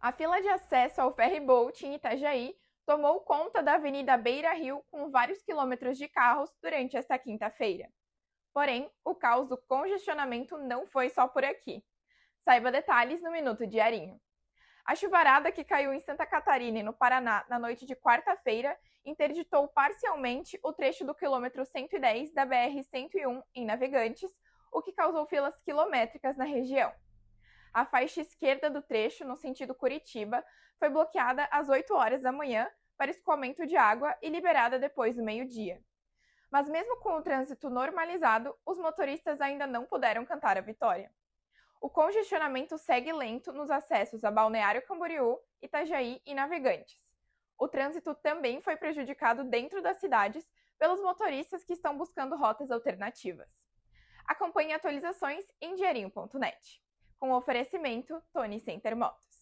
A fila de acesso ao ferryboat em Itajaí tomou conta da Avenida Beira Rio com vários quilômetros de carros durante esta quinta-feira. Porém, o caos do congestionamento não foi só por aqui. Saiba detalhes no Minuto Diarinho. A chuvarada que caiu em Santa Catarina e no Paraná na noite de quarta-feira interditou parcialmente o trecho do quilômetro 110 da BR-101 em Navegantes, o que causou filas quilométricas na região. A faixa esquerda do trecho, no sentido Curitiba, foi bloqueada às 8 horas da manhã para escoamento de água e liberada depois do meio-dia. Mas, mesmo com o trânsito normalizado, os motoristas ainda não puderam cantar a vitória. O congestionamento segue lento nos acessos a Balneário Camboriú, Itajaí e Navegantes. O trânsito também foi prejudicado dentro das cidades pelos motoristas que estão buscando rotas alternativas. Acompanhe atualizações em diarinho.net. Com oferecimento Tony Center Motos.